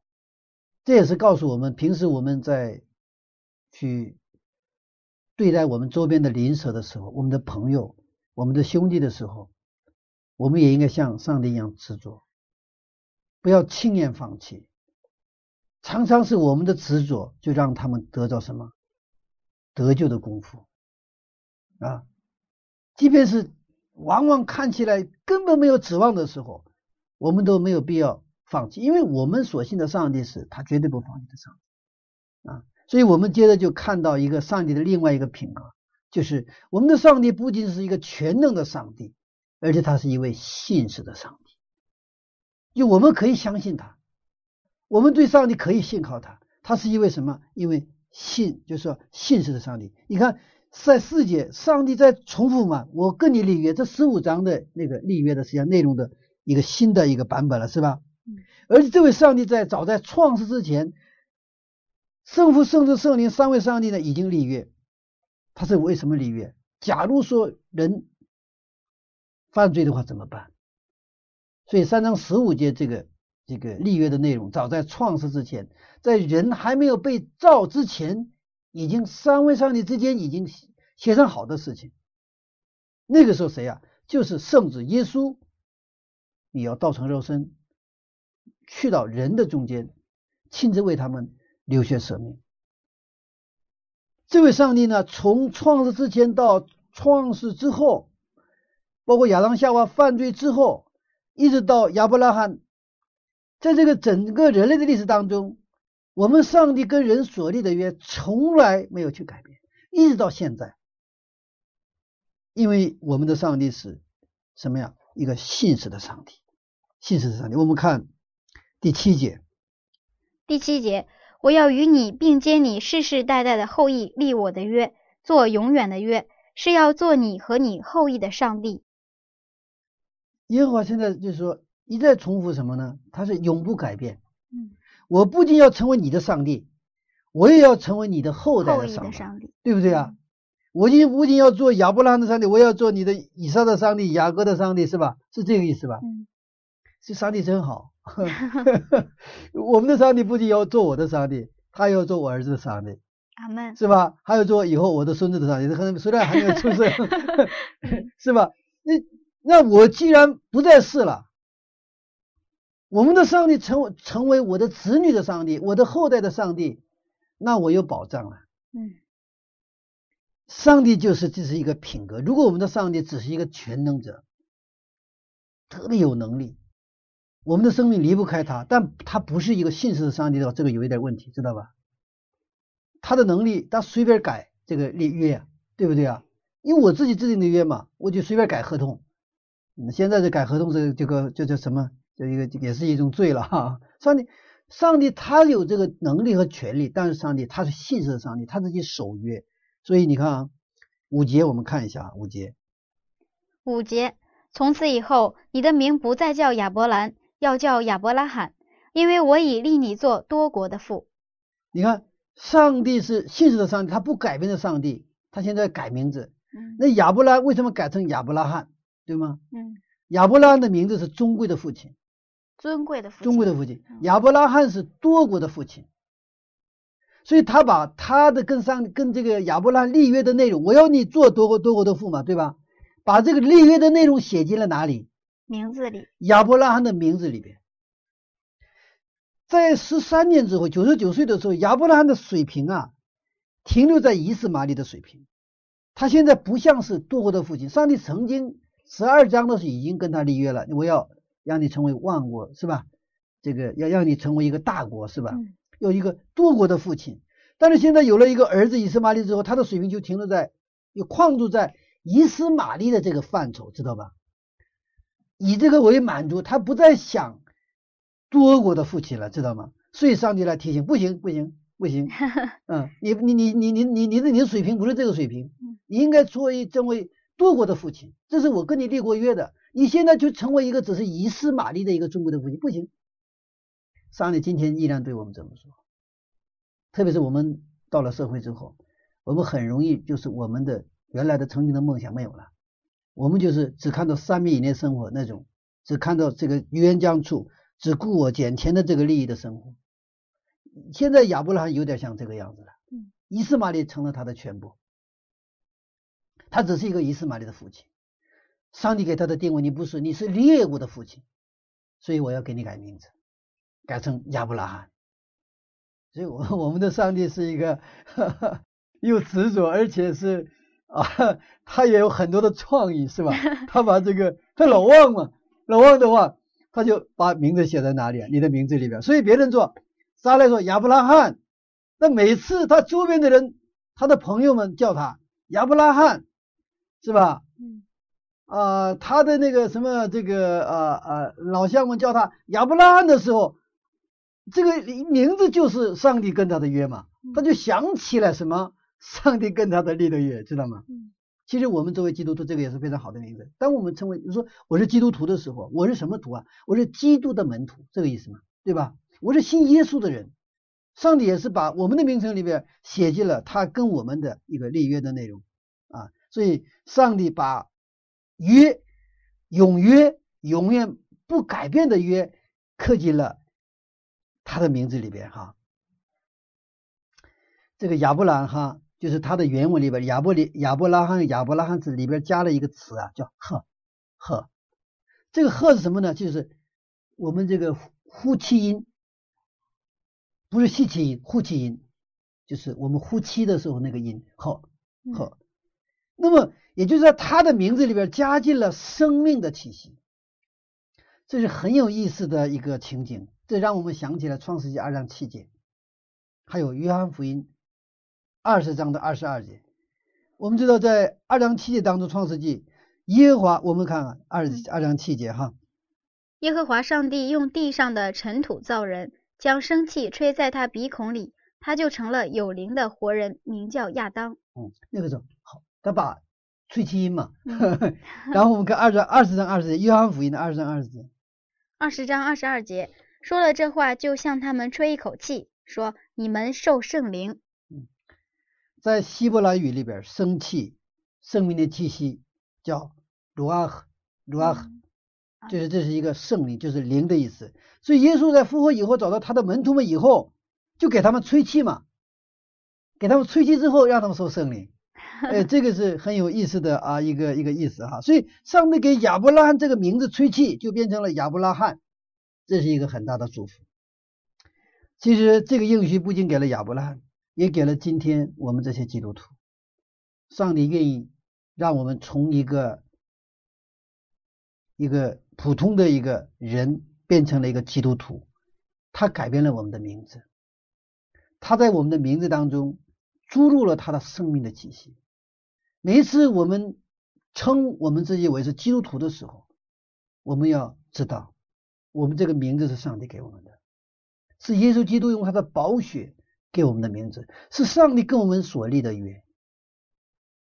这也是告诉我们，平时我们在去对待我们周边的邻舍的时候，我们的朋友、我们的兄弟的时候，我们也应该像上帝一样执着，不要轻言放弃。常常是我们的执着，就让他们得到什么得救的功夫啊！即便是往往看起来根本没有指望的时候，我们都没有必要放弃，因为我们所信的上帝是他绝对不放弃的上帝啊！所以我们接着就看到一个上帝的另外一个品格，就是我们的上帝不仅是一个全能的上帝，而且他是一位信实的上帝。就我们可以相信他，我们对上帝可以信靠他。他是因为什么？因为信，就是说信实的上帝。你看，在世界，上帝在重复嘛，我跟你立约，这十五章的那个立约的实际上内容的一个新的一个版本了，是吧？而且这位上帝在早在创世之前，圣父、圣子、圣灵三位上帝呢已经立约。他是为什么立约？假如说人犯罪的话怎么办？所以三章十五节这个这个立约的内容，早在创世之前，在人还没有被造之前，已经三位上帝之间已经协商好的事情。那个时候谁呀？就是圣子耶稣，你要道成肉身。去到人的中间，亲自为他们流血舍命。这位上帝呢，从创世之前到创世之后，包括亚当夏娃犯罪之后，一直到亚伯拉罕，在这个整个人类的历史当中，我们上帝跟人所立的约从来没有去改变，一直到现在。因为我们的上帝是什么呀？一个信实的上帝，信实的上帝。我们看。第七节，第七节，我要与你并接你世世代代的后裔立我的约，做永远的约，是要做你和你后裔的上帝。耶和华现在就是说一再重复什么呢？他是永不改变。嗯，我不仅要成为你的上帝，我也要成为你的后代的上帝，对不对啊？我仅不仅要做亚伯拉罕的上帝，我要做你的以撒的上帝、雅各的上帝，是吧？是这个意思吧？嗯，这上帝真好。我们的上帝不仅要做我的上帝，他要做我儿子的上帝，阿门，是吧？还要做以后我的孙子的上帝，可能虽然还没有出生，是吧？那那我既然不再是了，我们的上帝成成为我的子女的上帝，我的后代的上帝，那我有保障了。嗯，上帝就是这是一个品格。如果我们的上帝只是一个全能者，特别有能力。我们的生命离不开他，但他不是一个信实的上帝的话，这个有一点问题，知道吧？他的能力，他随便改这个立约，对不对啊？因为我自己制定的约嘛，我就随便改合同。现在这改合同是这个叫叫什么？叫一个也是一种罪了 哈。上帝，上帝他有这个能力和权利，但是上帝他是信实的上帝，他自己守约。所以你看啊，五节我们看一下啊，五节，五节，从此以后，你的名不再叫亚伯兰。要叫亚伯拉罕，因为我已立你做多国的父。你看，上帝是信实的上帝，他不改变的上帝，他现在改名字。那亚伯拉为什么改成亚伯拉罕？对吗？嗯。亚伯拉罕的名字是尊贵的父亲，尊贵的父亲，尊贵的父亲。亚伯拉罕是多国的父亲，所以他把他的跟上跟这个亚伯拉立约的内容，我要你做多国多国的父嘛，对吧？把这个立约的内容写进了哪里？名字里，亚伯拉罕的名字里边，在十三年之后，九十九岁的时候，亚伯拉罕的水平啊，停留在伊斯玛利的水平。他现在不像是多国的父亲。上帝曾经十二章的时候已经跟他立约了，我要让你成为万国，是吧？这个要让你成为一个大国，是吧？有一个多国的父亲。但是现在有了一个儿子以斯玛利之后，他的水平就停留在，又框住在以斯玛利的这个范畴，知道吧？以这个为满足，他不再想多国的父亲了，知道吗？所以上帝来提醒，不行，不行，不行。嗯，你你你你你你你的你的水平不是这个水平，你应该作为成为多国的父亲，这是我跟你立过约的。你现在就成为一个只是以斯玛利的一个中国的父亲，不行。上帝今天依然对我们这么说，特别是我们到了社会之后，我们很容易就是我们的原来的曾经的梦想没有了。我们就是只看到三米以内生活那种，只看到这个冤将处，只顾我眼前的这个利益的生活。现在亚伯拉罕有点像这个样子了，嗯，伊斯玛利成了他的全部，他只是一个伊斯玛利的父亲。上帝给他的定位，你不是，你是列国的父亲，所以我要给你改名字，改成亚伯拉罕。所以，我 我们的上帝是一个又执着，而且是。啊，他也有很多的创意，是吧？他把这个他老忘嘛，老忘的话，他就把名字写在哪里啊？你的名字里边。所以别人说，撒来说亚伯拉罕，那每次他周边的人，他的朋友们叫他亚伯拉罕，是吧？嗯。啊，他的那个什么这个呃呃老乡们叫他亚伯拉罕的时候，这个名字就是上帝跟他的约嘛，他就想起了什么 上帝跟他的立的约，知道吗？嗯其实我们作为基督徒，这个也是非常好的名字。当我们称为你说我是基督徒的时候，我是什么徒啊？我是基督的门徒，这个意思嘛，对吧？我是信耶稣的人，上帝也是把我们的名称里边写进了他跟我们的一个立约的内容啊，所以上帝把约、永约、永远不改变的约刻进了他的名字里边哈。这个亚伯兰哈，就是他的原文里边亚伯里亚伯拉罕亚伯拉罕字里边加了一个词啊，叫赫赫。这个赫是什么呢？就是我们这个呼呼气音，不是吸气音，呼气音，就是我们呼气的时候那个音赫赫。那么也就是在他的名字里边加进了生命的气息，这是很有意思的一个情景。这让我们想起了创世纪二章七节，还有约翰福音二十章的二十二节。我们知道，在二章七节当中，创世纪耶和华，我们看看二二章七节哈，耶和华上帝用地上的尘土造人，将生气吹在他鼻孔里，他就成了有灵的活人，名叫亚当。嗯，那个时候好，他把吹气音嘛，然后我们看二章二十章二十节，约翰福音的二十章二十节，二十章二十二节说了这话，就向他们吹一口气，说：“你们受圣灵。在希伯来语里边，生气、生命的气息叫鲁阿赫，鲁阿赫，就是这是一个圣灵，就是灵的意思。所以耶稣在复活以后找到他的门徒们以后，就给他们吹气嘛，给他们吹气之后，让他们受圣灵。哎，这个是很有意思的啊，一个一个意思哈。所以上帝给亚伯拉罕这个名字吹气，就变成了亚伯拉罕，这是一个很大的祝福。其实这个应许不仅给了亚伯拉罕，也给了今天我们这些基督徒。上帝愿意让我们从一个一个普通的一个人变成了一个基督徒，他改变了我们的名字，他在我们的名字当中注入了他的生命的气息。每一次我们称我们自己为是基督徒的时候，我们要知道，我们这个名字是上帝给我们的，是耶稣基督用他的宝血给我们的名字，是上帝跟我们所立的约。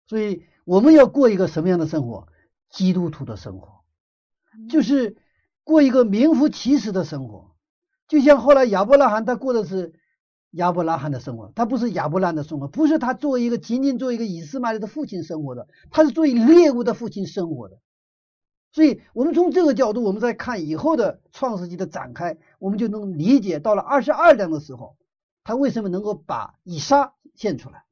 所以我们要过一个什么样的生活？基督徒的生活，就是过一个名副其实的生活。就像后来亚伯拉罕他过的是亚伯拉罕的生活，他不是亚伯拉罕的生活，不是他作为一个仅仅作为一个以斯玛利的父亲生活的，他是作为猎物的父亲生活的。所以，我们从这个角度，我们再看以后的创世纪的展开，我们就能理解到了二十二章的时候，他为什么能够把以撒献出来。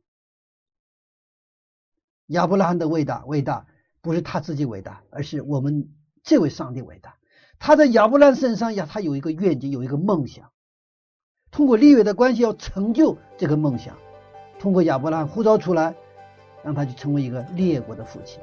亚伯拉罕的伟大，伟大不是他自己伟大，而是我们这位上帝伟大。他在亚伯拉罕身上呀，他有一个愿景，有一个梦想。通过立约的关系，要成就这个梦想。通过亚伯拉罕呼召出来，让他去成为一个列国的父亲。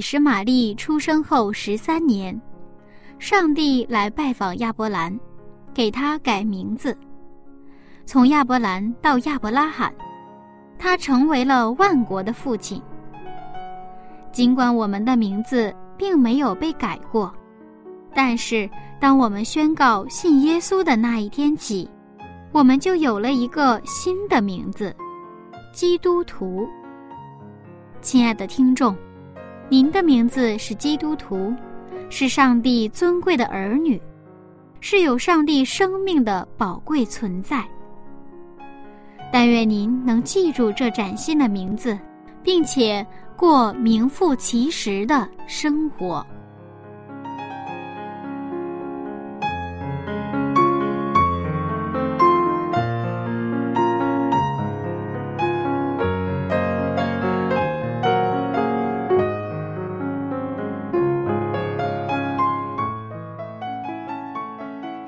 实玛利出生后十三年，上帝来拜访亚伯兰，给他改名字，从亚伯兰到亚伯拉罕，他成为了万国的父亲。尽管我们的名字并没有被改过，但是当我们宣告信耶稣的那一天起，我们就有了一个新的名字——基督徒。亲爱的听众，您的名字是基督徒，是上帝尊贵的儿女，是有上帝生命的宝贵存在。但愿您能记住这崭新的名字，并且过名副其实的生活。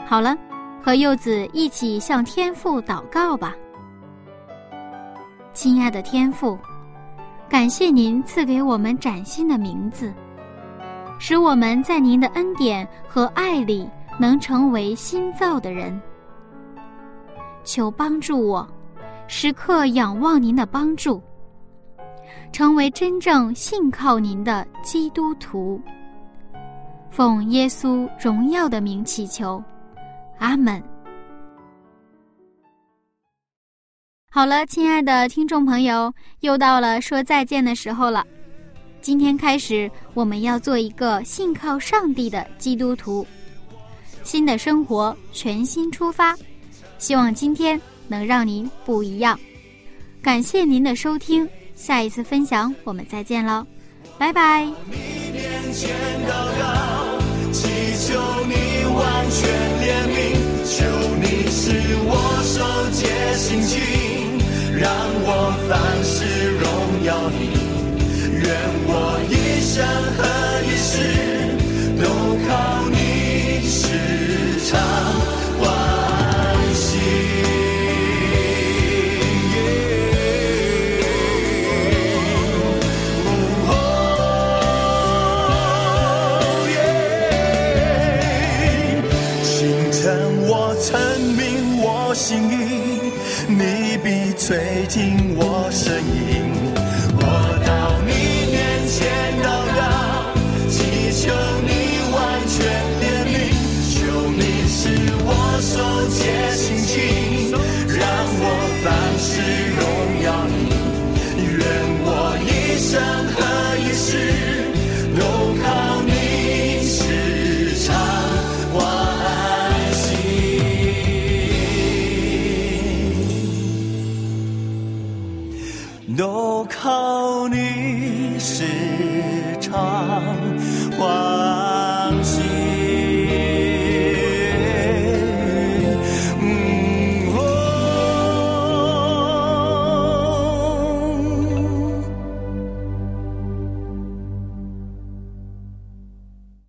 好了，和柚子一起向天父祷告吧。亲爱的天父，感谢您赐给我们崭新的名字，使我们在您的恩典和爱里能成为新造的人。求帮助我，时刻仰望您的帮助，成为真正信靠您的基督徒。奉耶稣荣耀的名祈求。阿门。好了，亲爱的听众朋友，又到了说再见的时候了。今天开始，我们要做一个信靠上帝的基督徒，新的生活，全新出发。希望今天能让您不一样。感谢您的收听，下一次分享我们再见喽，拜拜。祈求你完全怜悯，求你使我受戒心情，让我凡事荣耀你。愿我一生和一世都靠你时常。心意，你必垂听我声音。